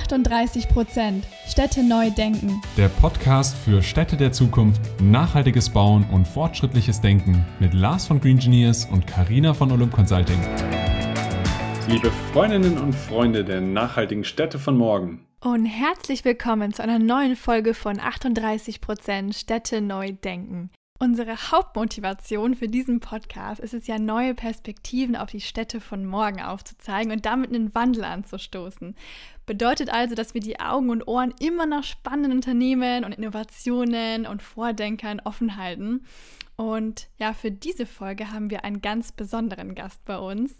38 Prozent Städte neu denken. Der Podcast für Städte der Zukunft, nachhaltiges Bauen und fortschrittliches Denken mit Lars von Green Engineers und Karina von Olymp Consulting. Liebe Freundinnen und Freunde der nachhaltigen Städte von morgen. Und herzlich willkommen zu einer neuen Folge von 38 Prozent Städte neu denken. Unsere Hauptmotivation für diesen Podcast ist es ja, neue Perspektiven auf die Städte von morgen aufzuzeigen und damit einen Wandel anzustoßen. Bedeutet also, dass wir die Augen und Ohren immer nach spannenden Unternehmen und Innovationen und Vordenkern offen halten und ja, für diese Folge haben wir einen ganz besonderen Gast bei uns.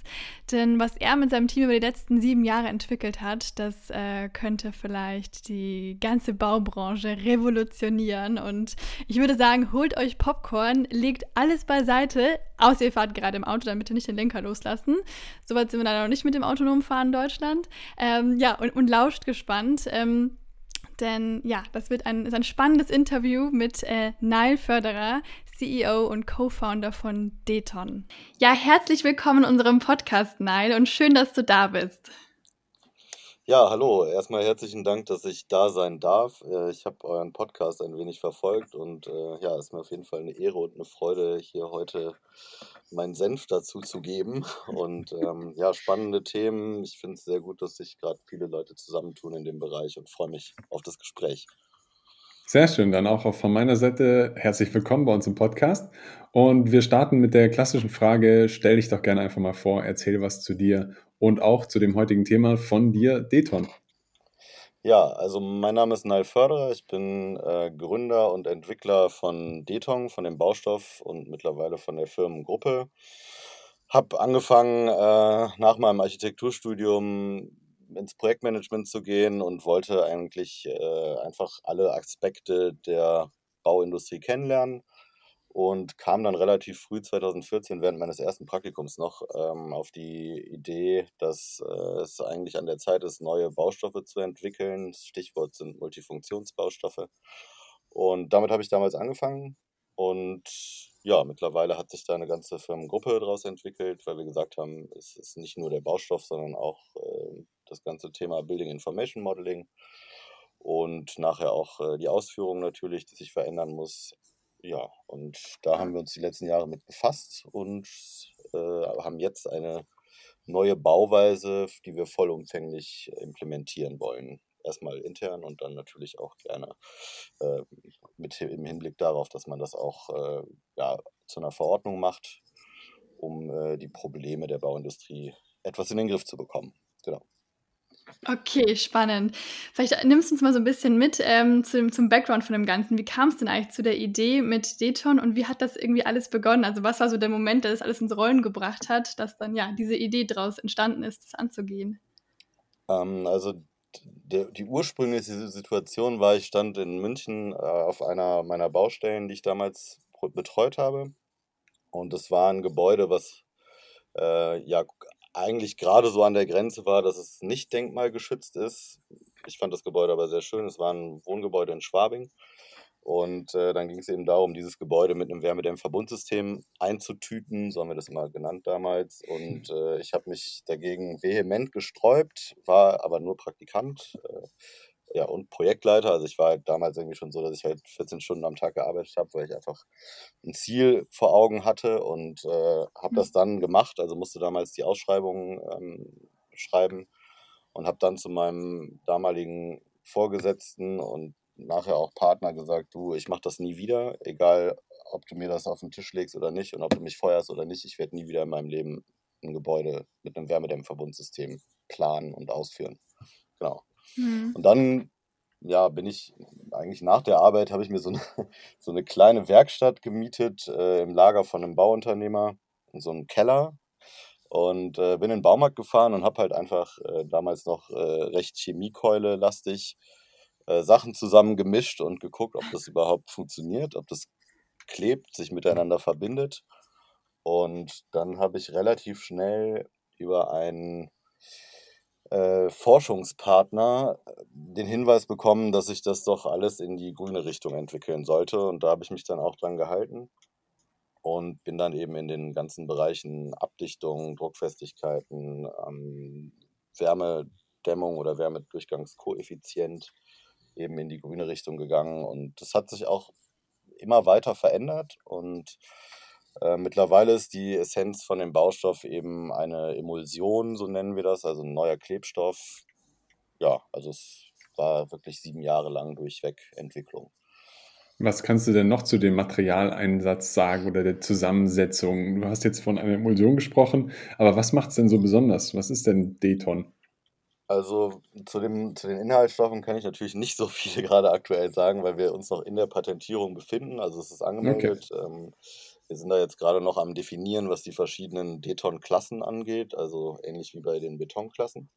Denn was er mit seinem Team über die letzten sieben Jahre entwickelt hat, das äh, könnte vielleicht die ganze Baubranche revolutionieren. Und ich würde sagen, holt euch Popcorn, legt alles beiseite, außer ihr fahrt gerade im Auto, damit ihr nicht den Lenker loslassen. Soweit sind wir leider noch nicht mit dem autonomen Fahren in Deutschland. Ähm, ja, und, und lauscht gespannt. Ähm, denn ja, das wird ein, ist ein spannendes Interview mit äh, Nile Förderer, CEO und Co-Founder von Deton. Ja, herzlich willkommen in unserem Podcast, Nile, und schön, dass du da bist. Ja, hallo. Erstmal herzlichen Dank, dass ich da sein darf. Äh, ich habe euren Podcast ein wenig verfolgt und äh, ja, es ist mir auf jeden Fall eine Ehre und eine Freude, hier heute meinen Senf dazu zu geben. Und ähm, ja, spannende Themen. Ich finde es sehr gut, dass sich gerade viele Leute zusammentun in dem Bereich und freue mich auf das Gespräch. Sehr schön, dann auch von meiner Seite herzlich willkommen bei uns im Podcast. Und wir starten mit der klassischen Frage, stell dich doch gerne einfach mal vor, erzähl was zu dir und auch zu dem heutigen Thema von dir, Deton. Ja, also mein Name ist Nile Förderer. Ich bin äh, Gründer und Entwickler von Deton, von dem Baustoff und mittlerweile von der Firmengruppe. Hab angefangen äh, nach meinem Architekturstudium ins Projektmanagement zu gehen und wollte eigentlich äh, einfach alle Aspekte der Bauindustrie kennenlernen und kam dann relativ früh 2014 während meines ersten Praktikums noch ähm, auf die Idee, dass äh, es eigentlich an der Zeit ist, neue Baustoffe zu entwickeln. Stichwort sind Multifunktionsbaustoffe. Und damit habe ich damals angefangen. Und ja, mittlerweile hat sich da eine ganze Firmengruppe daraus entwickelt, weil wir gesagt haben, es ist nicht nur der Baustoff, sondern auch äh, das ganze Thema Building Information Modeling und nachher auch äh, die Ausführung natürlich, die sich verändern muss. Ja, und da haben wir uns die letzten Jahre mit befasst und äh, haben jetzt eine neue Bauweise, die wir vollumfänglich implementieren wollen. Erstmal intern und dann natürlich auch gerne äh, mit im Hinblick darauf, dass man das auch äh, ja, zu einer Verordnung macht, um äh, die Probleme der Bauindustrie etwas in den Griff zu bekommen. Genau. Okay, spannend. Vielleicht nimmst du uns mal so ein bisschen mit ähm, zum, zum Background von dem Ganzen. Wie kam es denn eigentlich zu der Idee mit Deton und wie hat das irgendwie alles begonnen? Also was war so der Moment, der das alles ins Rollen gebracht hat, dass dann ja diese Idee daraus entstanden ist, das anzugehen? Ähm, also der, die ursprüngliche Situation war, ich stand in München äh, auf einer meiner Baustellen, die ich damals betreut habe. Und es war ein Gebäude, was äh, ja eigentlich gerade so an der Grenze war, dass es nicht denkmalgeschützt ist. Ich fand das Gebäude aber sehr schön. Es war ein Wohngebäude in Schwabing. Und äh, dann ging es eben darum, dieses Gebäude mit einem Wärmedämmverbundsystem einzutüten, so haben wir das immer genannt damals. Und äh, ich habe mich dagegen vehement gesträubt, war aber nur Praktikant. Äh, ja, und Projektleiter. Also ich war halt damals irgendwie schon so, dass ich halt 14 Stunden am Tag gearbeitet habe, weil ich einfach ein Ziel vor Augen hatte und äh, habe das mhm. dann gemacht. Also musste damals die Ausschreibung ähm, schreiben und habe dann zu meinem damaligen Vorgesetzten und nachher auch Partner gesagt, du, ich mache das nie wieder, egal ob du mir das auf den Tisch legst oder nicht und ob du mich feuerst oder nicht, ich werde nie wieder in meinem Leben ein Gebäude mit einem Wärmedämmverbundsystem planen und ausführen. Genau. Mhm. Und dann ja, bin ich eigentlich nach der Arbeit, habe ich mir so eine, so eine kleine Werkstatt gemietet äh, im Lager von einem Bauunternehmer, in so einem Keller. Und äh, bin in den Baumarkt gefahren und habe halt einfach äh, damals noch äh, recht Chemiekeule-lastig äh, Sachen zusammen gemischt und geguckt, ob das überhaupt funktioniert, ob das klebt, sich miteinander verbindet. Und dann habe ich relativ schnell über einen äh, Forschungspartner äh, den Hinweis bekommen, dass ich das doch alles in die grüne Richtung entwickeln sollte. Und da habe ich mich dann auch dran gehalten und bin dann eben in den ganzen Bereichen Abdichtung, Druckfestigkeiten, ähm, Wärme, Durchgangsdämmung oder Wärmedurchgangskoeffizient eben in die grüne Richtung gegangen. Und das hat sich auch immer weiter verändert und äh, mittlerweile ist die Essenz von dem Baustoff eben eine Emulsion, so nennen wir das, also ein neuer Klebstoff. Ja, also es war wirklich sieben Jahre lang durchweg Entwicklung. Was kannst du denn noch zu dem Materialeinsatz sagen oder der Zusammensetzung? Du hast jetzt von einer Emulsion gesprochen, aber was macht es denn so besonders? Was ist denn Deton? Also zu, dem, zu den Inhaltsstoffen kann ich natürlich nicht so viel gerade aktuell sagen, weil wir uns noch in der Patentierung befinden. Also es ist angemeldet. Okay. Ähm, wir sind da jetzt gerade noch am Definieren, was die verschiedenen Deton-Klassen angeht, also ähnlich wie bei den Betonklassen.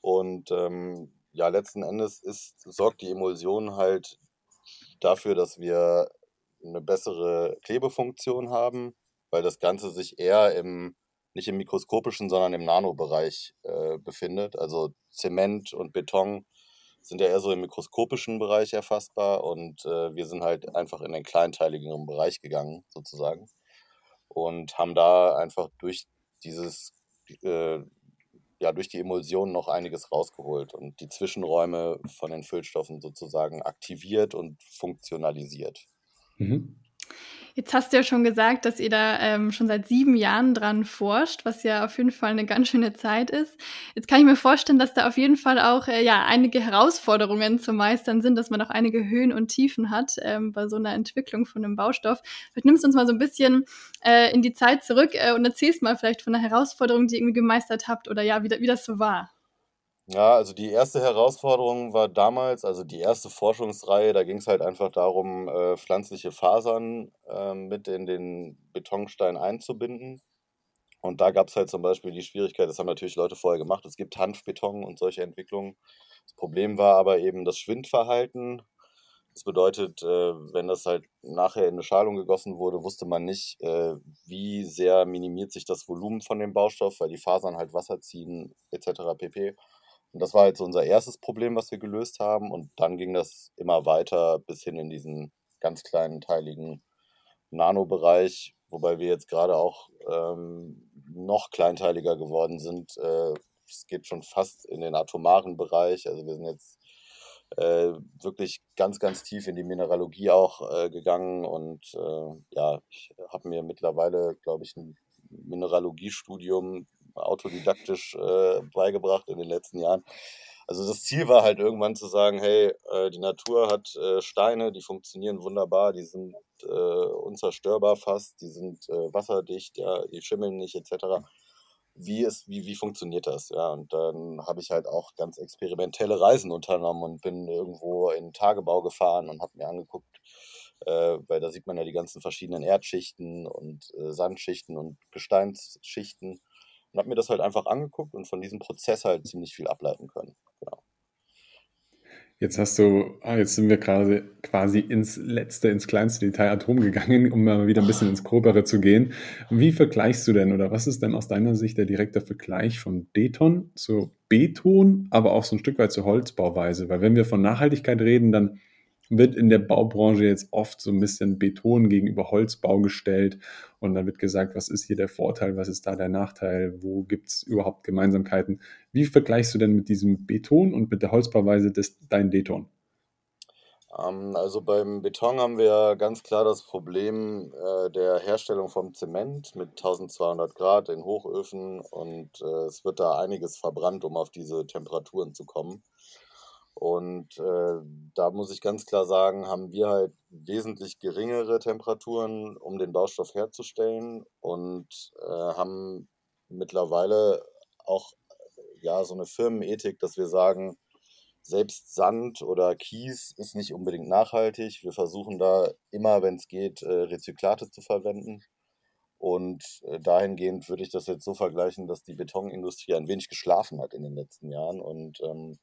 Und ähm, ja, letzten Endes ist, sorgt die Emulsion halt dafür, dass wir eine bessere Klebefunktion haben, weil das Ganze sich eher im nicht im mikroskopischen, sondern im Nanobereich äh, befindet. Also Zement und Beton sind ja eher so im mikroskopischen Bereich erfassbar und äh, wir sind halt einfach in den kleinteiligeren Bereich gegangen, sozusagen. Und haben da einfach durch dieses, äh, ja, durch die Emulsion noch einiges rausgeholt und die Zwischenräume von den Füllstoffen sozusagen aktiviert und funktionalisiert. Mhm. Jetzt hast du ja schon gesagt, dass ihr da ähm, schon seit sieben Jahren dran forscht, was ja auf jeden Fall eine ganz schöne Zeit ist. Jetzt kann ich mir vorstellen, dass da auf jeden Fall auch äh, ja einige Herausforderungen zu meistern sind, dass man auch einige Höhen und Tiefen hat ähm, bei so einer Entwicklung von einem Baustoff. Vielleicht nimmst du uns mal so ein bisschen äh, in die Zeit zurück äh, und erzählst mal vielleicht von einer Herausforderung, die ihr irgendwie gemeistert habt oder ja, wie, wie das so war. Ja, also die erste Herausforderung war damals, also die erste Forschungsreihe, da ging es halt einfach darum, äh, pflanzliche Fasern äh, mit in den Betonstein einzubinden. Und da gab es halt zum Beispiel die Schwierigkeit, das haben natürlich Leute vorher gemacht, es gibt Hanfbeton und solche Entwicklungen. Das Problem war aber eben das Schwindverhalten. Das bedeutet, äh, wenn das halt nachher in eine Schalung gegossen wurde, wusste man nicht, äh, wie sehr minimiert sich das Volumen von dem Baustoff, weil die Fasern halt Wasser ziehen etc. pp. Und das war halt so unser erstes Problem, was wir gelöst haben. Und dann ging das immer weiter bis hin in diesen ganz kleinen, teiligen Nanobereich, wobei wir jetzt gerade auch ähm, noch kleinteiliger geworden sind. Äh, es geht schon fast in den atomaren Bereich. Also wir sind jetzt äh, wirklich ganz, ganz tief in die Mineralogie auch äh, gegangen. Und äh, ja, ich habe mir mittlerweile, glaube ich, ein Mineralogiestudium autodidaktisch äh, beigebracht in den letzten Jahren. Also das Ziel war halt irgendwann zu sagen, hey, äh, die Natur hat äh, Steine, die funktionieren wunderbar, die sind äh, unzerstörbar fast, die sind äh, wasserdicht, ja, die schimmeln nicht etc. Wie, ist, wie, wie funktioniert das? Ja, und dann habe ich halt auch ganz experimentelle Reisen unternommen und bin irgendwo in Tagebau gefahren und habe mir angeguckt, äh, weil da sieht man ja die ganzen verschiedenen Erdschichten und äh, Sandschichten und Gesteinsschichten und habe mir das halt einfach angeguckt und von diesem Prozess halt ziemlich viel ableiten können. Genau. Jetzt hast du, ah, jetzt sind wir gerade quasi ins letzte, ins kleinste Detail Atom gegangen, um mal wieder ein bisschen ins Grobere zu gehen. Wie vergleichst du denn oder was ist denn aus deiner Sicht der direkte Vergleich von Beton zu Beton, aber auch so ein Stück weit zur Holzbauweise? Weil wenn wir von Nachhaltigkeit reden, dann wird in der Baubranche jetzt oft so ein bisschen Beton gegenüber Holzbau gestellt und dann wird gesagt, was ist hier der Vorteil, was ist da der Nachteil, wo gibt es überhaupt Gemeinsamkeiten. Wie vergleichst du denn mit diesem Beton und mit der Holzbauweise des, dein Deton? Ähm, also beim Beton haben wir ganz klar das Problem äh, der Herstellung vom Zement mit 1200 Grad in Hochöfen und äh, es wird da einiges verbrannt, um auf diese Temperaturen zu kommen. Und äh, da muss ich ganz klar sagen, haben wir halt wesentlich geringere Temperaturen, um den Baustoff herzustellen und äh, haben mittlerweile auch ja so eine Firmenethik, dass wir sagen, selbst Sand oder Kies ist nicht unbedingt nachhaltig. Wir versuchen da immer, wenn es geht, äh, Rezyklate zu verwenden. Und äh, dahingehend würde ich das jetzt so vergleichen, dass die Betonindustrie ein wenig geschlafen hat in den letzten Jahren und ähm,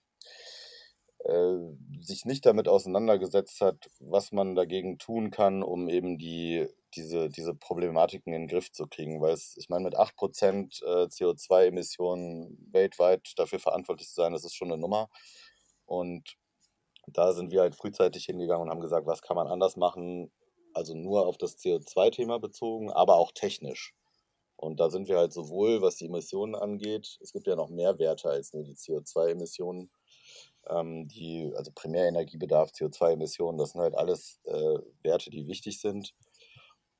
äh, sich nicht damit auseinandergesetzt hat, was man dagegen tun kann, um eben die, diese, diese Problematiken in den Griff zu kriegen. Weil es, ich meine, mit 8% äh, CO2-Emissionen weltweit dafür verantwortlich zu sein, das ist schon eine Nummer. Und da sind wir halt frühzeitig hingegangen und haben gesagt, was kann man anders machen, also nur auf das CO2-Thema bezogen, aber auch technisch. Und da sind wir halt sowohl, was die Emissionen angeht, es gibt ja noch mehr Werte als nur die CO2-Emissionen, ähm, die, also Primärenergiebedarf, CO2-Emissionen, das sind halt alles äh, Werte, die wichtig sind.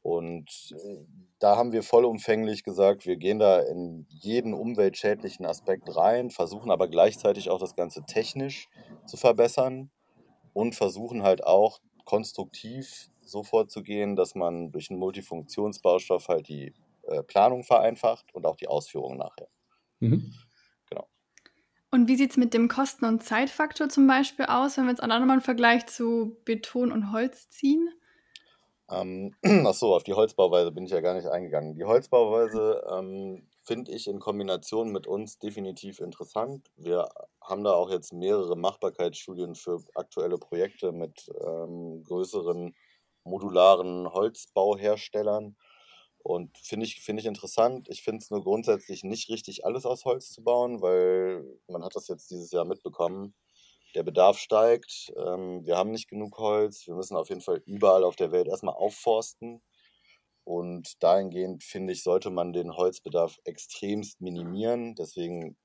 Und äh, da haben wir vollumfänglich gesagt, wir gehen da in jeden umweltschädlichen Aspekt rein, versuchen aber gleichzeitig auch das Ganze technisch zu verbessern und versuchen halt auch konstruktiv so vorzugehen, dass man durch einen Multifunktionsbaustoff halt die äh, Planung vereinfacht und auch die Ausführung nachher. Mhm. Und wie sieht es mit dem Kosten- und Zeitfaktor zum Beispiel aus, wenn wir jetzt auch nochmal einen Vergleich zu Beton und Holz ziehen? Ähm, achso, auf die Holzbauweise bin ich ja gar nicht eingegangen. Die Holzbauweise ähm, finde ich in Kombination mit uns definitiv interessant. Wir haben da auch jetzt mehrere Machbarkeitsstudien für aktuelle Projekte mit ähm, größeren modularen Holzbauherstellern. Und finde ich, find ich interessant. Ich finde es nur grundsätzlich nicht richtig, alles aus Holz zu bauen, weil man hat das jetzt dieses Jahr mitbekommen der Bedarf steigt. Ähm, wir haben nicht genug Holz. Wir müssen auf jeden Fall überall auf der Welt erstmal aufforsten. Und dahingehend finde ich, sollte man den Holzbedarf extremst minimieren. Deswegen,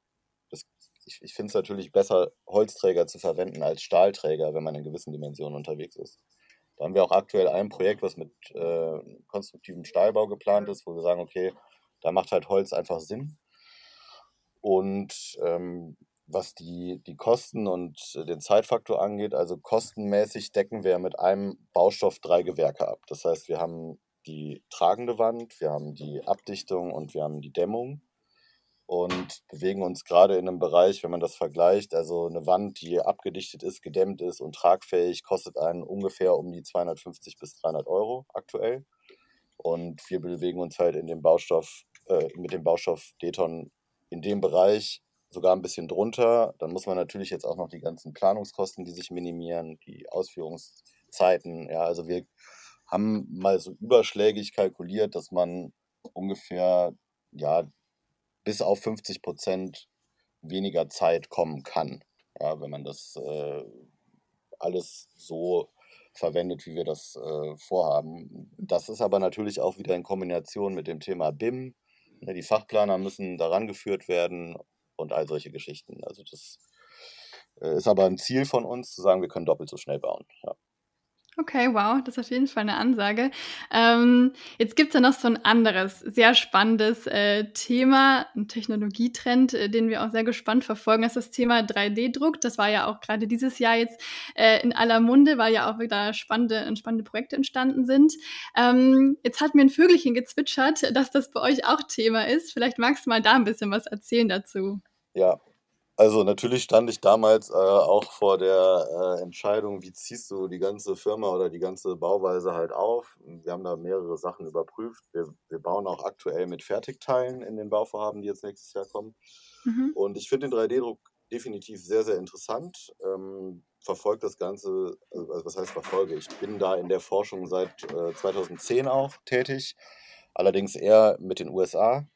das, ich, ich finde es natürlich besser, Holzträger zu verwenden als Stahlträger, wenn man in gewissen Dimensionen unterwegs ist. Da haben wir auch aktuell ein Projekt, was mit äh, konstruktivem Stahlbau geplant ist, wo wir sagen, okay, da macht halt Holz einfach Sinn. Und ähm, was die, die Kosten und den Zeitfaktor angeht, also kostenmäßig decken wir mit einem Baustoff drei Gewerke ab. Das heißt, wir haben die tragende Wand, wir haben die Abdichtung und wir haben die Dämmung und bewegen uns gerade in einem Bereich, wenn man das vergleicht, also eine Wand, die abgedichtet ist, gedämmt ist und tragfähig, kostet einen ungefähr um die 250 bis 300 Euro aktuell. Und wir bewegen uns halt in dem Baustoff, äh, mit dem Baustoff Deton in dem Bereich, sogar ein bisschen drunter. Dann muss man natürlich jetzt auch noch die ganzen Planungskosten, die sich minimieren, die Ausführungszeiten. Ja, also wir haben mal so überschlägig kalkuliert, dass man ungefähr ja bis auf 50 Prozent weniger Zeit kommen kann, ja, wenn man das äh, alles so verwendet, wie wir das äh, vorhaben. Das ist aber natürlich auch wieder in Kombination mit dem Thema BIM. Ne, die Fachplaner müssen daran geführt werden und all solche Geschichten. Also das äh, ist aber ein Ziel von uns, zu sagen, wir können doppelt so schnell bauen. Ja. Okay, wow, das ist auf jeden Fall eine Ansage. Ähm, jetzt gibt es ja noch so ein anderes, sehr spannendes äh, Thema, ein Technologietrend, äh, den wir auch sehr gespannt verfolgen. Das ist das Thema 3D-Druck. Das war ja auch gerade dieses Jahr jetzt äh, in aller Munde, weil ja auch wieder spannende, spannende Projekte entstanden sind. Ähm, jetzt hat mir ein Vögelchen gezwitschert, dass das bei euch auch Thema ist. Vielleicht magst du mal da ein bisschen was erzählen dazu. Ja, also natürlich stand ich damals äh, auch vor der äh, Entscheidung, wie ziehst du die ganze Firma oder die ganze Bauweise halt auf. Wir haben da mehrere Sachen überprüft. Wir, wir bauen auch aktuell mit Fertigteilen in den Bauvorhaben, die jetzt nächstes Jahr kommen. Mhm. Und ich finde den 3D-Druck definitiv sehr, sehr interessant. Ähm, verfolge das Ganze, also was heißt verfolge? Ich bin da in der Forschung seit äh, 2010 auch tätig, allerdings eher mit den USA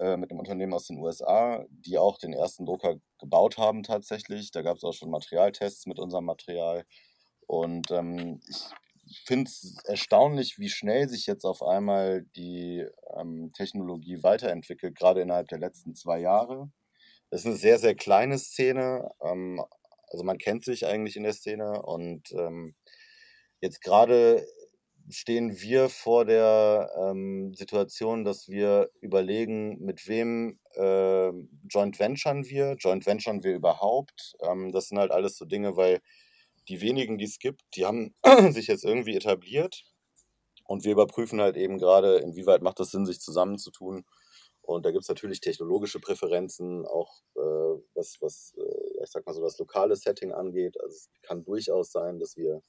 äh, mit einem Unternehmen aus den USA, die auch den ersten Drucker gebaut haben tatsächlich. Da gab es auch schon Materialtests mit unserem Material. Und ähm, ich finde es erstaunlich, wie schnell sich jetzt auf einmal die ähm, Technologie weiterentwickelt, gerade innerhalb der letzten zwei Jahre. Das ist eine sehr, sehr kleine Szene. Ähm, also man kennt sich eigentlich in der Szene und ähm, jetzt gerade stehen wir vor der ähm, Situation, dass wir überlegen, mit wem äh, Joint Venturen wir, Joint Venturen wir überhaupt. Ähm, das sind halt alles so Dinge, weil die wenigen, die es gibt, die haben sich jetzt irgendwie etabliert. Und wir überprüfen halt eben gerade, inwieweit macht es Sinn, sich zusammenzutun. Und da gibt es natürlich technologische Präferenzen, auch äh, was, was äh, ich sag mal so das lokale Setting angeht. Also es kann durchaus sein, dass wir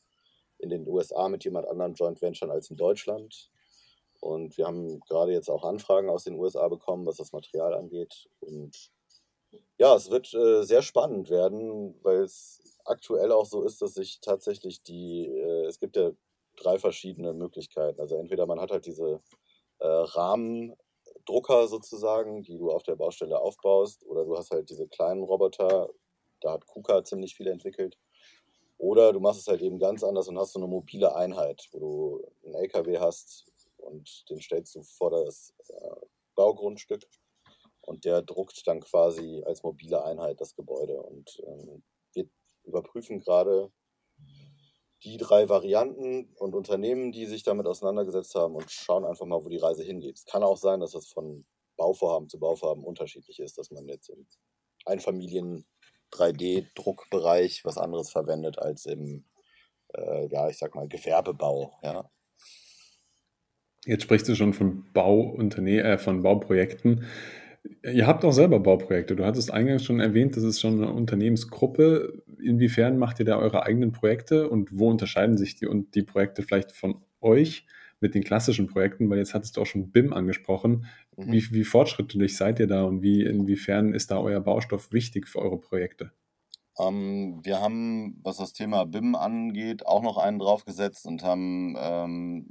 in den USA mit jemand anderem Joint Venture als in Deutschland. Und wir haben gerade jetzt auch Anfragen aus den USA bekommen, was das Material angeht. Und ja, es wird äh, sehr spannend werden, weil es aktuell auch so ist, dass sich tatsächlich die, äh, es gibt ja drei verschiedene Möglichkeiten. Also entweder man hat halt diese äh, Rahmendrucker sozusagen, die du auf der Baustelle aufbaust, oder du hast halt diese kleinen Roboter, da hat KUKA ziemlich viel entwickelt. Oder du machst es halt eben ganz anders und hast so eine mobile Einheit, wo du einen LKW hast und den stellst du vor das, äh, Baugrundstück und der druckt dann quasi als mobile Einheit das Gebäude. Und ähm, wir überprüfen gerade die drei Varianten und Unternehmen, die sich damit auseinandergesetzt haben und schauen einfach mal, wo die Reise hingeht. Es kann auch sein, dass das von Bauvorhaben zu Bauvorhaben unterschiedlich ist, dass man jetzt im Einfamilien 3D-Druckbereich was anderes verwendet als im, äh, ja, ich sag mal, Gewerbebau. Ja. Jetzt sprichst du schon von Bauunternehmen, äh, von Bauprojekten. Ihr habt auch selber Bauprojekte. Du hattest eingangs schon erwähnt, das ist schon eine Unternehmensgruppe. Inwiefern macht ihr da eure eigenen Projekte und wo unterscheiden sich die, die Projekte vielleicht von euch mit den klassischen Projekten? Weil jetzt hattest du auch schon BIM angesprochen. Mhm. Wie, wie fortschrittlich seid ihr da und wie, inwiefern ist da euer Baustoff wichtig für eure Projekte? Ähm, wir haben, was das Thema BIM angeht, auch noch einen draufgesetzt und haben ähm,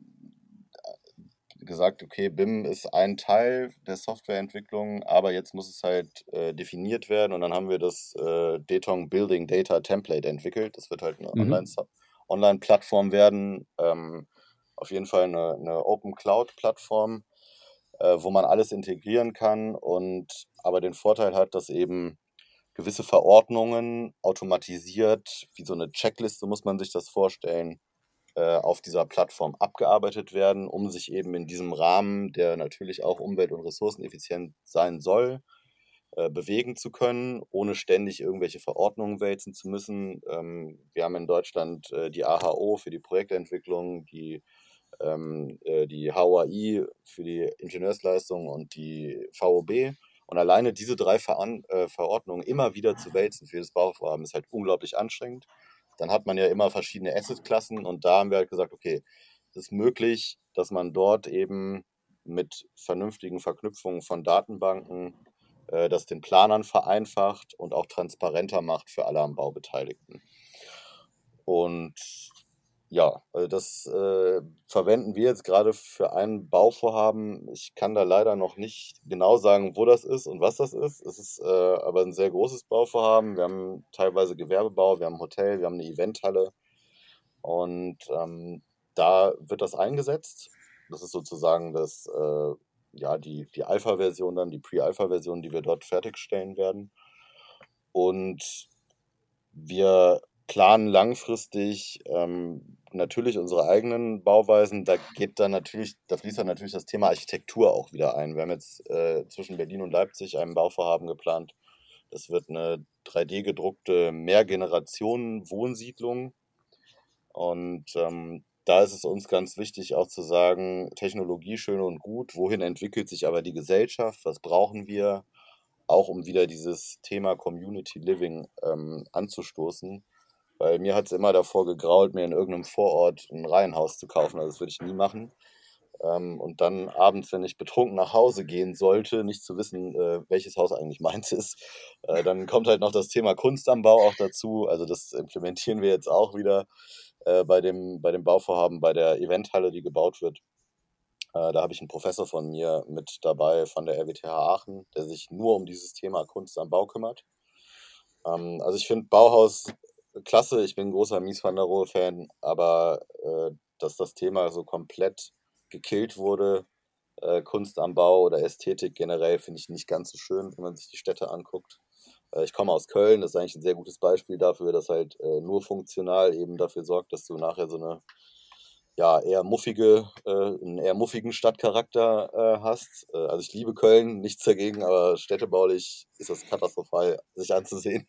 gesagt, okay, BIM ist ein Teil der Softwareentwicklung, aber jetzt muss es halt äh, definiert werden und dann haben wir das äh, Detong Building Data Template entwickelt. Das wird halt eine mhm. Online-Plattform werden, ähm, auf jeden Fall eine, eine Open Cloud-Plattform, äh, wo man alles integrieren kann und aber den Vorteil hat, dass eben gewisse Verordnungen automatisiert, wie so eine Checkliste muss man sich das vorstellen, äh, auf dieser Plattform abgearbeitet werden, um sich eben in diesem Rahmen, der natürlich auch umwelt- und ressourceneffizient sein soll, äh, bewegen zu können, ohne ständig irgendwelche Verordnungen wälzen zu müssen. Ähm, wir haben in Deutschland äh, die AHO für die Projektentwicklung, die, ähm, die HOAI für die Ingenieursleistung und die VOB. Und alleine diese drei Verordnungen immer wieder zu wälzen für das Bauvorhaben ist halt unglaublich anstrengend dann hat man ja immer verschiedene Assetklassen und da haben wir halt gesagt, okay, es ist möglich, dass man dort eben mit vernünftigen Verknüpfungen von Datenbanken äh, das den Planern vereinfacht und auch transparenter macht für alle am Bau Beteiligten. Und ja, also das äh, verwenden wir jetzt gerade für ein Bauvorhaben. Ich kann da leider noch nicht genau sagen, wo das ist und was das ist. Es ist äh, aber ein sehr großes Bauvorhaben. Wir haben teilweise Gewerbebau, wir haben ein Hotel, wir haben eine Eventhalle. Und ähm, da wird das eingesetzt. Das ist sozusagen das, äh, ja, die, die Alpha-Version, dann die Pre-Alpha-Version, die wir dort fertigstellen werden. Und wir planen langfristig ähm, natürlich unsere eigenen Bauweisen. Da geht dann natürlich, da fließt dann natürlich das Thema Architektur auch wieder ein. Wir haben jetzt äh, zwischen Berlin und Leipzig ein Bauvorhaben geplant. Das wird eine 3D gedruckte Mehrgenerationen-Wohnsiedlung. Und ähm, da ist es uns ganz wichtig auch zu sagen, Technologie schön und gut, wohin entwickelt sich aber die Gesellschaft, was brauchen wir, auch um wieder dieses Thema Community Living ähm, anzustoßen weil mir hat es immer davor gegrault, mir in irgendeinem Vorort ein Reihenhaus zu kaufen. Also das würde ich nie machen. Ähm, und dann abends, wenn ich betrunken nach Hause gehen sollte, nicht zu wissen, äh, welches Haus eigentlich meins ist, äh, dann kommt halt noch das Thema Kunst am Bau auch dazu. Also das implementieren wir jetzt auch wieder äh, bei, dem, bei dem Bauvorhaben, bei der Eventhalle, die gebaut wird. Äh, da habe ich einen Professor von mir mit dabei von der RWTH Aachen, der sich nur um dieses Thema Kunst am Bau kümmert. Ähm, also ich finde Bauhaus klasse, ich bin großer Mies van der Rohe-Fan, aber äh, dass das Thema so komplett gekillt wurde, äh, Kunst am Bau oder Ästhetik generell, finde ich nicht ganz so schön, wenn man sich die Städte anguckt. Äh, ich komme aus Köln, das ist eigentlich ein sehr gutes Beispiel dafür, dass halt äh, nur funktional eben dafür sorgt, dass du nachher so eine ja, eher muffige, äh, einen eher muffigen Stadtcharakter äh, hast. Äh, also ich liebe Köln, nichts dagegen, aber städtebaulich ist das katastrophal, sich anzusehen.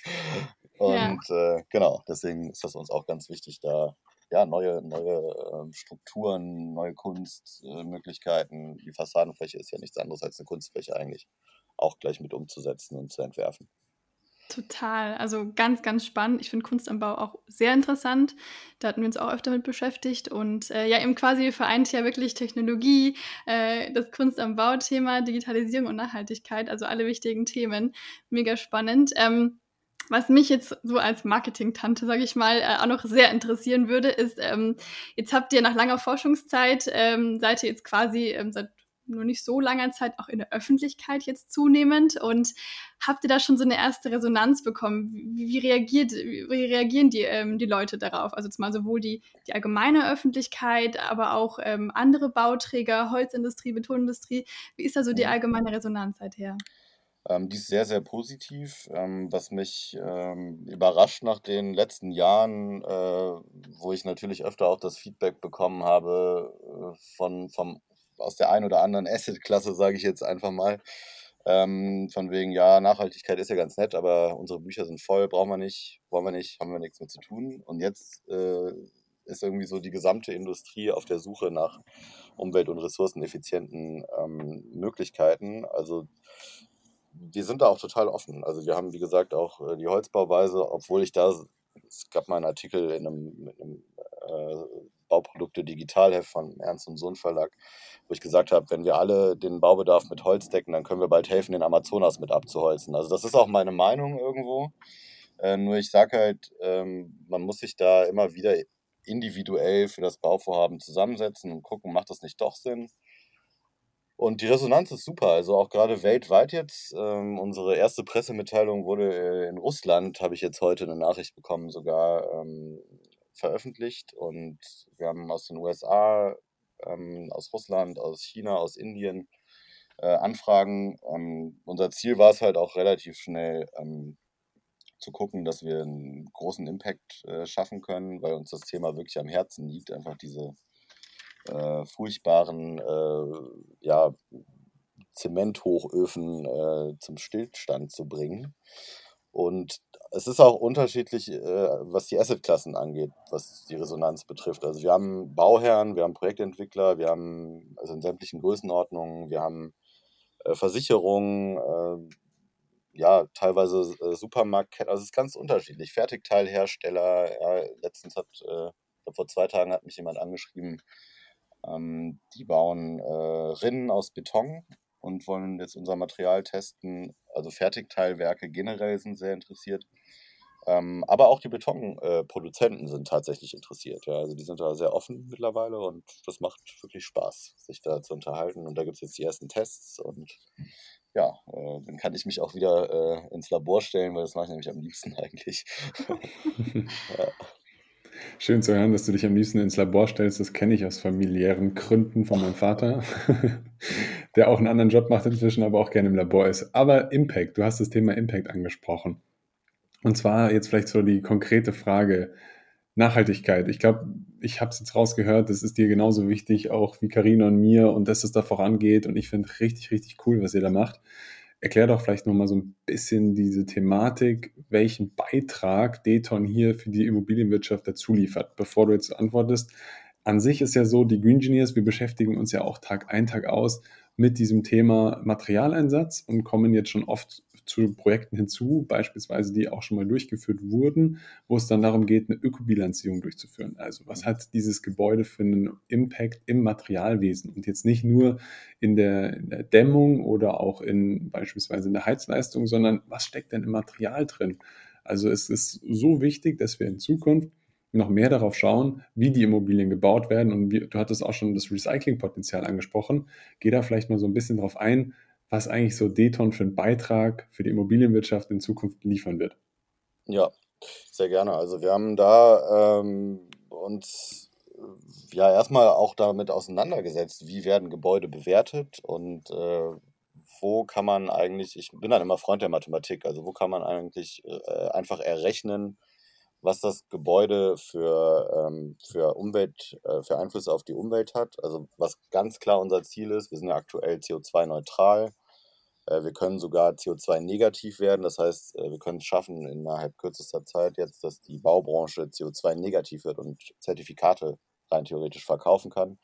Und ja. äh, genau, deswegen ist das uns auch ganz wichtig, da ja, neue, neue äh, Strukturen, neue Kunstmöglichkeiten. die Fassadenfläche ist ja nichts anderes als eine Kunstfläche eigentlich, auch gleich mit umzusetzen und zu entwerfen. Total. Also ganz, ganz spannend. Ich finde Kunst am Bau auch sehr interessant. Da hatten wir uns auch öfter mit beschäftigt. Und äh, ja, eben quasi vereint ja wirklich Technologie, äh, das Kunst am Bau-Thema, Digitalisierung und Nachhaltigkeit, also alle wichtigen Themen. Mega spannend. Ähm, was mich jetzt so als Marketing-Tante, sage ich mal, äh, auch noch sehr interessieren würde, ist, ähm, jetzt habt ihr nach langer Forschungszeit, ähm, seid ihr jetzt quasi ähm, seit nur nicht so langer Zeit auch in der Öffentlichkeit jetzt zunehmend. Und habt ihr da schon so eine erste Resonanz bekommen? Wie, wie reagiert, wie reagieren die, ähm, die Leute darauf? Also zumal sowohl die, die allgemeine Öffentlichkeit, aber auch ähm, andere Bauträger, Holzindustrie, Betonindustrie. Wie ist da so die allgemeine Resonanz seither? Ähm, die ist sehr, sehr positiv, ähm, was mich ähm, überrascht nach den letzten Jahren, äh, wo ich natürlich öfter auch das Feedback bekommen habe äh, von, vom, aus der einen oder anderen Asset-Klasse, sage ich jetzt einfach mal. Ähm, von wegen, ja, Nachhaltigkeit ist ja ganz nett, aber unsere Bücher sind voll, brauchen wir nicht, wollen wir nicht, haben wir nichts mehr zu tun. Und jetzt äh, ist irgendwie so die gesamte Industrie auf der Suche nach umwelt- und ressourceneffizienten ähm, Möglichkeiten. Also wir sind da auch total offen. Also wir haben, wie gesagt, auch äh, die Holzbauweise, obwohl ich da, es gab mal einen Artikel in einem, in einem äh, Bauprodukte Digitalheft von Ernst und Sohn Verlag, wo ich gesagt habe, wenn wir alle den Baubedarf mit Holz decken, dann können wir bald helfen, den Amazonas mit abzuholzen. Also das ist auch meine Meinung irgendwo. Äh, nur ich sage halt, ähm, man muss sich da immer wieder individuell für das Bauvorhaben zusammensetzen und gucken, macht das nicht doch Sinn? Und die Resonanz ist super. Also auch gerade weltweit jetzt. Ähm, unsere erste Pressemitteilung wurde äh, in Russland, habe ich jetzt heute eine Nachricht bekommen, sogar ähm, veröffentlicht. Und wir haben aus den USA, ähm, aus Russland, aus China, aus Indien äh, Anfragen. Ähm, unser Ziel war es halt auch relativ schnell ähm, zu gucken, dass wir einen großen Impact äh, schaffen können, weil uns das Thema wirklich am Herzen liegt, einfach diese äh, furchtbaren äh, ja, Zementhochöfen äh, zum Stillstand zu bringen. Und es ist auch unterschiedlich, äh, was die Assetklassen angeht, was die Resonanz betrifft. Also wir haben Bauherren, wir haben Projektentwickler, wir haben also in sämtlichen Größenordnungen, wir haben äh, Versicherungen, äh, ja, teilweise äh, Supermarktketten, also es ist ganz unterschiedlich. Fertigteilhersteller, ja, letztens hat, äh, vor zwei Tagen hat mich jemand angeschrieben, ähm, die bauen äh, Rinnen aus Beton und wollen jetzt unser Material testen. Also Fertigteilwerke generell sind sehr interessiert. Ähm, aber auch die Betonproduzenten äh, sind tatsächlich interessiert. Ja. Also die sind da sehr offen mittlerweile und das macht wirklich Spaß, sich da zu unterhalten. Und da gibt es jetzt die ersten Tests und ja, äh, dann kann ich mich auch wieder äh, ins Labor stellen, weil das mache ich nämlich am liebsten eigentlich. ja. Schön zu hören, dass du dich am liebsten ins Labor stellst. Das kenne ich aus familiären Gründen von meinem Vater, der auch einen anderen Job macht inzwischen, aber auch gerne im Labor ist. Aber Impact, du hast das Thema Impact angesprochen. Und zwar jetzt vielleicht so die konkrete Frage Nachhaltigkeit. Ich glaube, ich habe es jetzt rausgehört, das ist dir genauso wichtig, auch wie Karina und mir und dass es da vorangeht. Und ich finde richtig, richtig cool, was ihr da macht. Erklär doch vielleicht nochmal so ein bisschen diese Thematik, welchen Beitrag Deton hier für die Immobilienwirtschaft dazu liefert, bevor du jetzt antwortest. An sich ist ja so, die Green Engineers, wir beschäftigen uns ja auch Tag ein, Tag aus mit diesem Thema Materialeinsatz und kommen jetzt schon oft zu Projekten hinzu, beispielsweise die auch schon mal durchgeführt wurden, wo es dann darum geht, eine Ökobilanzierung durchzuführen. Also was hat dieses Gebäude für einen Impact im Materialwesen und jetzt nicht nur in der, in der Dämmung oder auch in beispielsweise in der Heizleistung, sondern was steckt denn im Material drin? Also es ist so wichtig, dass wir in Zukunft noch mehr darauf schauen, wie die Immobilien gebaut werden. Und wie, du hattest auch schon das Recyclingpotenzial angesprochen. Geh da vielleicht mal so ein bisschen drauf ein, was eigentlich so Deton für einen Beitrag für die Immobilienwirtschaft in Zukunft liefern wird. Ja, sehr gerne. Also wir haben da ähm, uns ja erstmal auch damit auseinandergesetzt, wie werden Gebäude bewertet und äh, wo kann man eigentlich, ich bin dann immer Freund der Mathematik, also wo kann man eigentlich äh, einfach errechnen, was das Gebäude für, ähm, für Umwelt, äh, für Einflüsse auf die Umwelt hat. Also was ganz klar unser Ziel ist, wir sind ja aktuell CO2-neutral. Äh, wir können sogar CO2-negativ werden. Das heißt, äh, wir können es schaffen innerhalb kürzester Zeit jetzt, dass die Baubranche CO2-negativ wird und Zertifikate rein theoretisch verkaufen kann.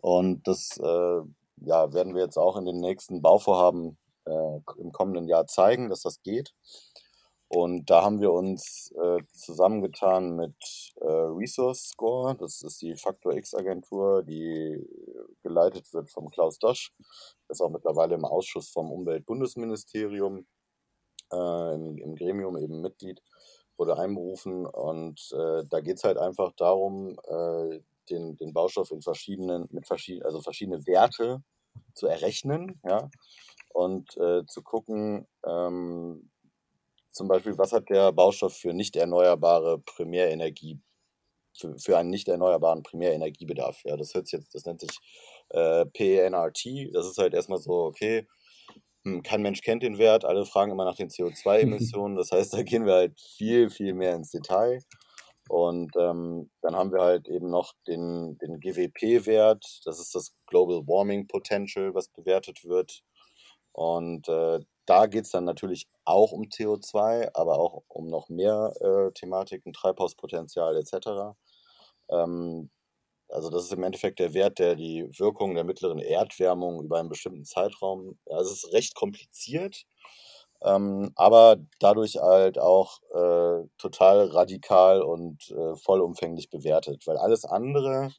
Und das äh, ja, werden wir jetzt auch in den nächsten Bauvorhaben äh, im kommenden Jahr zeigen, dass das geht. Und da haben wir uns äh, zusammengetan mit äh, Resource Score. Das ist die Faktor X-Agentur, die geleitet wird vom Klaus Dosch. Ist auch mittlerweile im Ausschuss vom Umweltbundesministerium, äh, im, im, Gremium eben Mitglied, wurde einberufen. Und äh, da geht es halt einfach darum, äh, den, den Baustoff in verschiedenen, mit verschiedenen, also verschiedene Werte zu errechnen, ja, und äh, zu gucken, ähm, zum Beispiel, was hat der Baustoff für nicht erneuerbare Primärenergie, für, für einen nicht erneuerbaren Primärenergiebedarf. Ja, das hört sich jetzt, das nennt sich äh, PNRT. Das ist halt erstmal so, okay, hm, kein Mensch kennt den Wert, alle fragen immer nach den CO2-Emissionen. Das heißt, da gehen wir halt viel, viel mehr ins Detail. Und ähm, dann haben wir halt eben noch den, den GWP-Wert, das ist das Global Warming Potential, was bewertet wird. Und äh, da geht es dann natürlich auch um CO2, aber auch um noch mehr äh, Thematiken, Treibhauspotenzial etc. Ähm, also das ist im Endeffekt der Wert, der die Wirkung der mittleren Erdwärmung über einen bestimmten Zeitraum, also es ist recht kompliziert, ähm, aber dadurch halt auch äh, total radikal und äh, vollumfänglich bewertet, weil alles andere,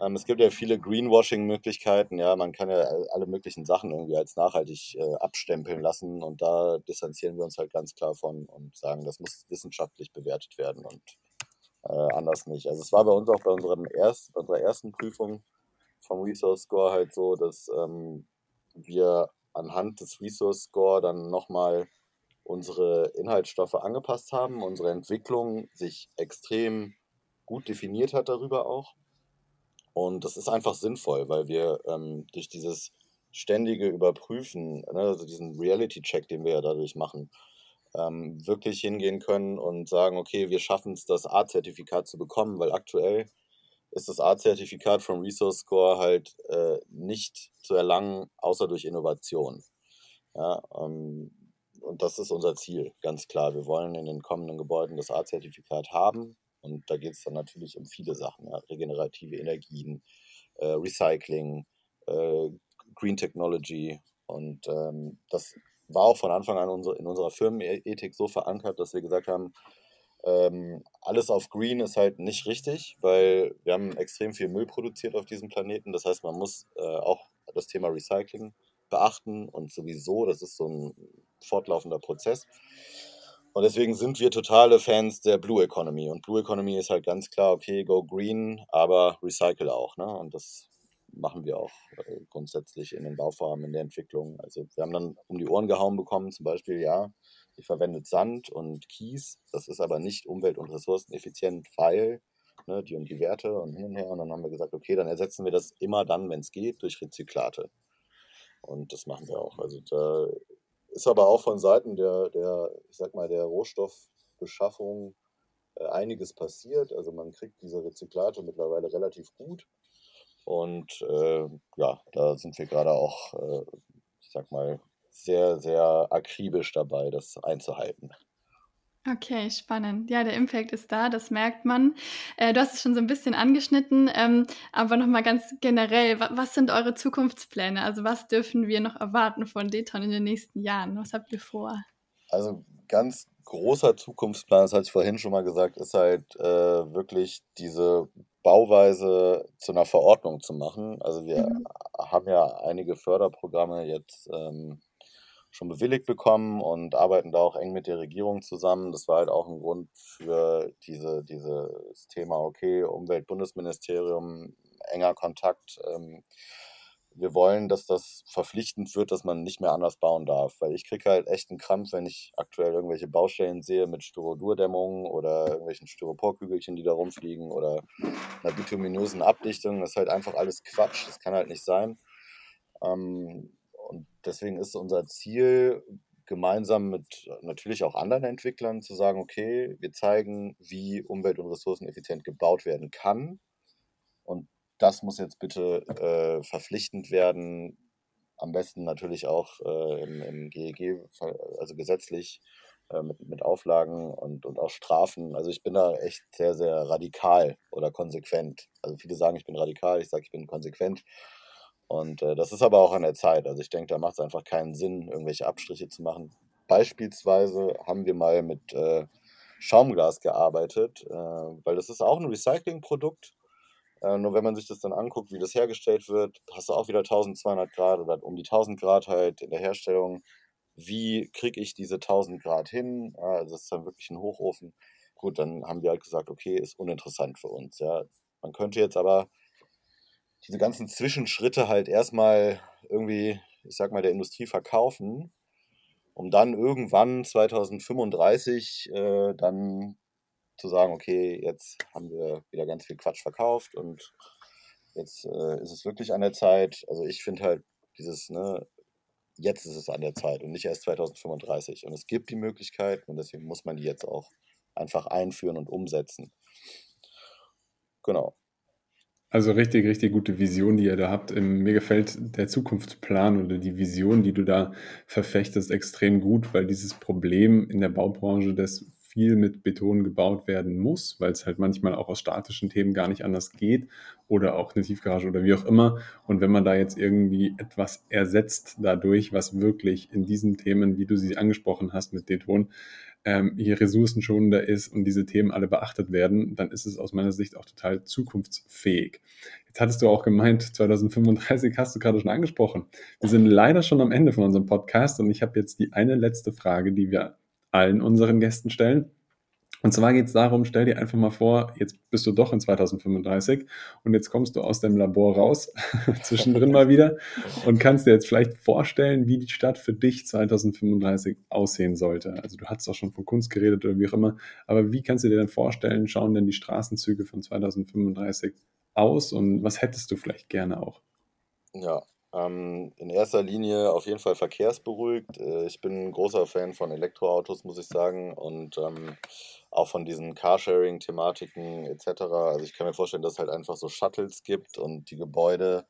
ähm, es gibt ja viele Greenwashing-Möglichkeiten, ja, man kann ja alle möglichen Sachen irgendwie als nachhaltig äh, abstempeln lassen und da distanzieren wir uns halt ganz klar von und sagen, das muss wissenschaftlich bewertet werden und äh, anders nicht. Also es war bei uns auch bei, unserem erst, unserer ersten Prüfung vom Resource Score halt so, dass ähm, wir anhand des Resource Score dann nochmal unsere Inhaltsstoffe angepasst haben, unsere Entwicklung sich extrem gut definiert hat darüber auch. Und das ist einfach sinnvoll, weil wir ähm, durch dieses ständige Überprüfen, ne, also diesen Reality-Check, den wir ja dadurch machen, ähm, wirklich hingehen können und sagen, okay, wir schaffen es, das A-Zertifikat zu bekommen, weil aktuell ist das A-Zertifikat vom Resource Score halt äh, nicht zu erlangen, außer durch Innovation. Ja, ähm, und das ist unser Ziel, ganz klar. Wir wollen in den kommenden Gebäuden das A-Zertifikat haben. Und da geht es dann natürlich um viele Sachen, ja, regenerative Energien, äh, Recycling, äh, Green Technology. Und ähm, das war auch von Anfang an in unserer Firmenethik so verankert, dass wir gesagt haben, ähm, alles auf Green ist halt nicht richtig, weil wir haben extrem viel Müll produziert auf diesem Planeten. Das heißt, man muss äh, auch das Thema Recycling beachten und sowieso, das ist so ein fortlaufender Prozess. Und deswegen sind wir totale Fans der Blue Economy. Und Blue Economy ist halt ganz klar, okay, go green, aber recycle auch. Ne? Und das machen wir auch äh, grundsätzlich in den Bauvorhaben, in der Entwicklung. Also wir haben dann um die Ohren gehauen bekommen, zum Beispiel, ja, ihr verwendet Sand und Kies, das ist aber nicht umwelt- und ressourceneffizient, weil ne, die und die Werte und hin und her. Und dann haben wir gesagt, okay, dann ersetzen wir das immer dann, wenn es geht, durch Rezyklate. Und das machen wir auch. Also da ist aber auch von Seiten der, der ich sag mal, der Rohstoffbeschaffung äh, einiges passiert. Also man kriegt diese Rezyklate mittlerweile relativ gut. Und äh, ja, da sind wir gerade auch, äh, ich sag mal, sehr, sehr akribisch dabei, das einzuhalten. Okay, spannend. Ja, der Impact ist da, das merkt man. Äh, du hast es schon so ein bisschen angeschnitten, ähm, aber nochmal ganz generell, wa was sind eure Zukunftspläne? Also was dürfen wir noch erwarten von Deton in den nächsten Jahren? Was habt ihr vor? Also ganz großer Zukunftsplan, das hatte ich vorhin schon mal gesagt, ist halt äh, wirklich diese Bauweise zu einer Verordnung zu machen. Also wir mhm. haben ja einige Förderprogramme jetzt ähm, schon bewilligt bekommen und arbeiten da auch eng mit der Regierung zusammen. Das war halt auch ein Grund für diese, dieses Thema, okay, Umweltbundesministerium, enger Kontakt. Ähm, wir wollen, dass das verpflichtend wird, dass man nicht mehr anders bauen darf. Weil ich kriege halt echt einen Krampf, wenn ich aktuell irgendwelche Baustellen sehe mit Styrodurdämmungen oder irgendwelchen Styroporkügelchen, die da rumfliegen oder einer bituminösen Abdichtung. Das ist halt einfach alles Quatsch. Das kann halt nicht sein. Ähm, und deswegen ist unser Ziel, gemeinsam mit natürlich auch anderen Entwicklern zu sagen, okay, wir zeigen, wie umwelt- und ressourceneffizient gebaut werden kann. Und das muss jetzt bitte äh, verpflichtend werden, am besten natürlich auch äh, im, im, GEG, also gesetzlich äh, mit, mit Auflagen und, und auch Strafen. Also ich bin da echt sehr, sehr radikal oder konsequent. Also viele sagen, ich bin radikal, ich sage, ich bin konsequent. Und äh, das ist aber auch an der Zeit. Also ich denke, da macht es einfach keinen Sinn, irgendwelche Abstriche zu machen. Beispielsweise haben wir mal mit äh, Schaumglas gearbeitet, äh, weil das ist auch ein Recyclingprodukt. Äh, nur wenn man sich das dann anguckt, wie das hergestellt wird, hast du auch wieder 1200 Grad oder um die 1000 Grad halt in der Herstellung. Wie kriege ich diese 1000 Grad hin? also das ist dann wirklich ein Hochofen. Gut, dann haben wir halt gesagt, okay, ist uninteressant für uns. Ja. Man könnte jetzt aber diese ganzen Zwischenschritte halt erstmal irgendwie, ich sag mal, der Industrie verkaufen, um dann irgendwann 2035 äh, dann zu sagen, okay, jetzt haben wir wieder ganz viel Quatsch verkauft und jetzt äh, ist es wirklich an der Zeit. Also ich finde halt dieses, ne, jetzt ist es an der Zeit und nicht erst 2035. Und es gibt die Möglichkeit und deswegen muss man die jetzt auch einfach einführen und umsetzen. Genau. Also richtig, richtig gute Vision, die ihr da habt. Mir gefällt der Zukunftsplan oder die Vision, die du da verfechtest, extrem gut, weil dieses Problem in der Baubranche, das viel mit Beton gebaut werden muss, weil es halt manchmal auch aus statischen Themen gar nicht anders geht oder auch eine Tiefgarage oder wie auch immer. Und wenn man da jetzt irgendwie etwas ersetzt dadurch, was wirklich in diesen Themen, wie du sie angesprochen hast mit Beton, ähm, hier ressourcenschonender ist und diese Themen alle beachtet werden, dann ist es aus meiner Sicht auch total zukunftsfähig. Jetzt hattest du auch gemeint, 2035 hast du gerade schon angesprochen. Wir sind leider schon am Ende von unserem Podcast und ich habe jetzt die eine letzte Frage, die wir allen unseren Gästen stellen. Und zwar geht es darum, stell dir einfach mal vor, jetzt bist du doch in 2035 und jetzt kommst du aus dem Labor raus, zwischendrin mal wieder, und kannst dir jetzt vielleicht vorstellen, wie die Stadt für dich 2035 aussehen sollte. Also du hast auch schon von Kunst geredet oder wie auch immer, aber wie kannst du dir denn vorstellen, schauen denn die Straßenzüge von 2035 aus und was hättest du vielleicht gerne auch? Ja, ähm, in erster Linie auf jeden Fall verkehrsberuhigt. Äh, ich bin ein großer Fan von Elektroautos, muss ich sagen, und ähm, auch von diesen Carsharing-Thematiken etc. Also ich kann mir vorstellen, dass es halt einfach so Shuttles gibt und die Gebäude,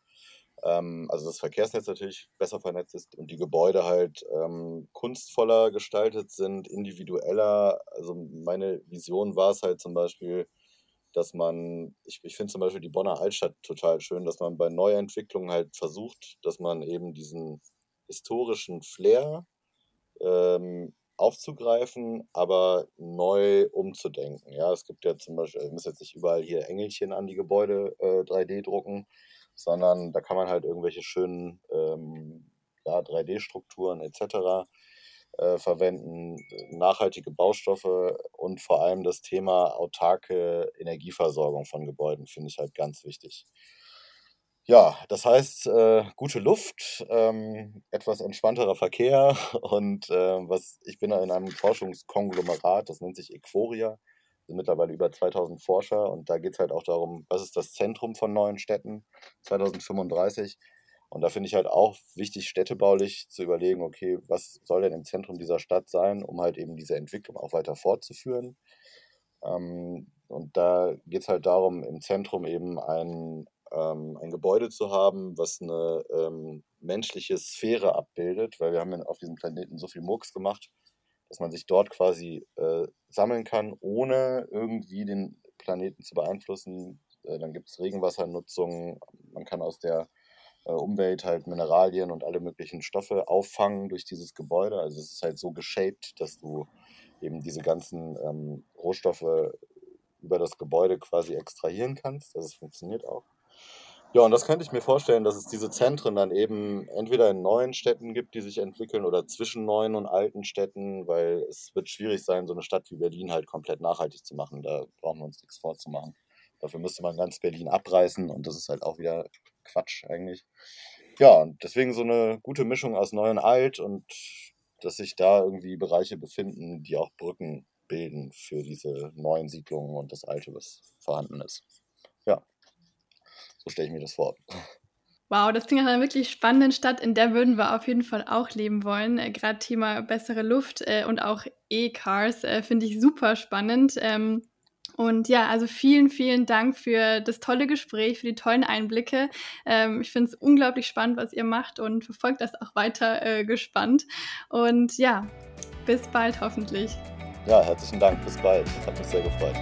ähm, also das Verkehrsnetz natürlich besser vernetzt ist und die Gebäude halt ähm, kunstvoller gestaltet sind, individueller. Also meine Vision war es halt zum Beispiel, dass man, ich, ich finde zum Beispiel die Bonner Altstadt total schön, dass man bei Neuentwicklungen halt versucht, dass man eben diesen historischen Flair ähm, aufzugreifen, aber neu umzudenken. Ja, es gibt ja zum Beispiel, ich muss jetzt nicht überall hier Engelchen an die Gebäude äh, 3D drucken, sondern da kann man halt irgendwelche schönen ähm, ja, 3D-Strukturen etc äh, verwenden, nachhaltige Baustoffe und vor allem das Thema autarke Energieversorgung von Gebäuden finde ich halt ganz wichtig. Ja, das heißt, äh, gute Luft, ähm, etwas entspannterer Verkehr und äh, was ich bin in einem Forschungskonglomerat, das nennt sich Equoria, sind mittlerweile über 2000 Forscher und da geht es halt auch darum, was ist das Zentrum von neuen Städten 2035 und da finde ich halt auch wichtig, städtebaulich zu überlegen, okay, was soll denn im Zentrum dieser Stadt sein, um halt eben diese Entwicklung auch weiter fortzuführen. Ähm, und da geht es halt darum, im Zentrum eben ein, ähm, ein Gebäude zu haben, was eine ähm, menschliche Sphäre abbildet, weil wir haben auf diesem Planeten so viel Murks gemacht, dass man sich dort quasi äh, sammeln kann, ohne irgendwie den Planeten zu beeinflussen. Äh, dann gibt es Regenwassernutzung, man kann aus der Umwelt halt Mineralien und alle möglichen Stoffe auffangen durch dieses Gebäude. Also es ist halt so geshaped, dass du eben diese ganzen ähm, Rohstoffe über das Gebäude quasi extrahieren kannst. Also es funktioniert auch. Ja, und das könnte ich mir vorstellen, dass es diese Zentren dann eben entweder in neuen Städten gibt, die sich entwickeln, oder zwischen neuen und alten Städten, weil es wird schwierig sein, so eine Stadt wie Berlin halt komplett nachhaltig zu machen. Da brauchen wir uns nichts vorzumachen. Dafür müsste man ganz Berlin abreißen und das ist halt auch wieder Quatsch eigentlich. Ja, und deswegen so eine gute Mischung aus Neu und Alt und dass sich da irgendwie Bereiche befinden, die auch Brücken bilden für diese neuen Siedlungen und das Alte, was vorhanden ist. Ja, so stelle ich mir das vor. Wow, das klingt nach einer wirklich spannenden Stadt, in der würden wir auf jeden Fall auch leben wollen. Äh, Gerade Thema bessere Luft äh, und auch E-Cars äh, finde ich super spannend. Ähm, und ja, also vielen, vielen Dank für das tolle Gespräch, für die tollen Einblicke. Ähm, ich finde es unglaublich spannend, was ihr macht und verfolgt das auch weiter äh, gespannt. Und ja, bis bald hoffentlich. Ja, herzlichen Dank. Bis bald. Hat mich sehr gefreut.